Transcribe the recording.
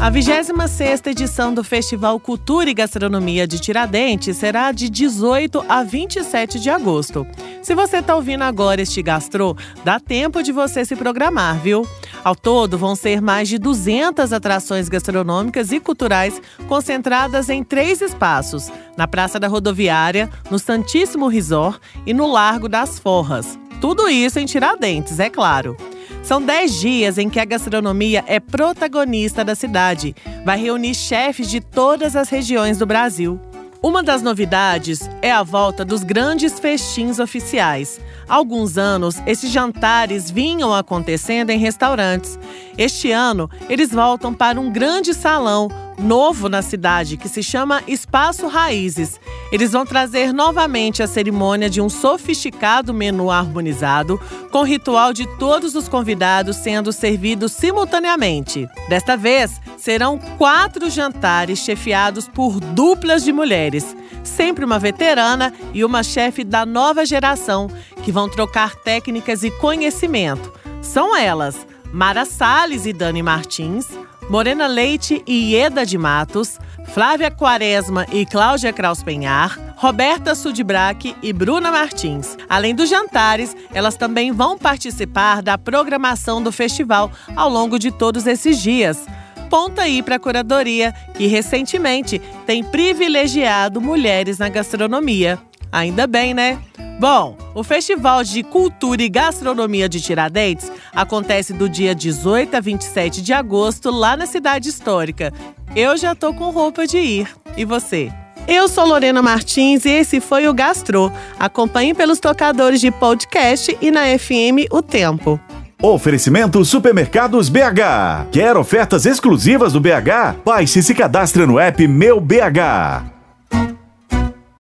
A 26 edição do Festival Cultura e Gastronomia de Tiradentes será de 18 a 27 de agosto. Se você está ouvindo agora este gastro, dá tempo de você se programar, viu? Ao todo, vão ser mais de 200 atrações gastronômicas e culturais concentradas em três espaços: na Praça da Rodoviária, no Santíssimo Resort e no Largo das Forras. Tudo isso em Tiradentes, é claro. São 10 dias em que a gastronomia é protagonista da cidade. Vai reunir chefes de todas as regiões do Brasil. Uma das novidades é a volta dos grandes festins oficiais. Há alguns anos, esses jantares vinham acontecendo em restaurantes. Este ano, eles voltam para um grande salão novo na cidade que se chama Espaço Raízes. Eles vão trazer novamente a cerimônia de um sofisticado menu harmonizado, com ritual de todos os convidados sendo servidos simultaneamente. Desta vez, serão quatro jantares chefiados por duplas de mulheres, sempre uma veterana e uma chefe da nova geração, que vão trocar técnicas e conhecimento. São elas, Mara Salles e Dani Martins, Morena Leite e Ieda de Matos, Flávia Quaresma e Cláudia Kraus Penhar, Roberta Sudbraque e Bruna Martins. Além dos jantares, elas também vão participar da programação do festival ao longo de todos esses dias. Ponta aí para a curadoria, que recentemente tem privilegiado mulheres na gastronomia. Ainda bem, né? Bom, o Festival de Cultura e Gastronomia de Tiradentes acontece do dia 18 a 27 de agosto lá na cidade histórica. Eu já tô com roupa de ir. E você? Eu sou Lorena Martins e esse foi o Gastro. Acompanhe pelos tocadores de podcast e na FM O Tempo. Oferecimento Supermercados BH. Quer ofertas exclusivas do BH? Baixe e se cadastre no app Meu BH.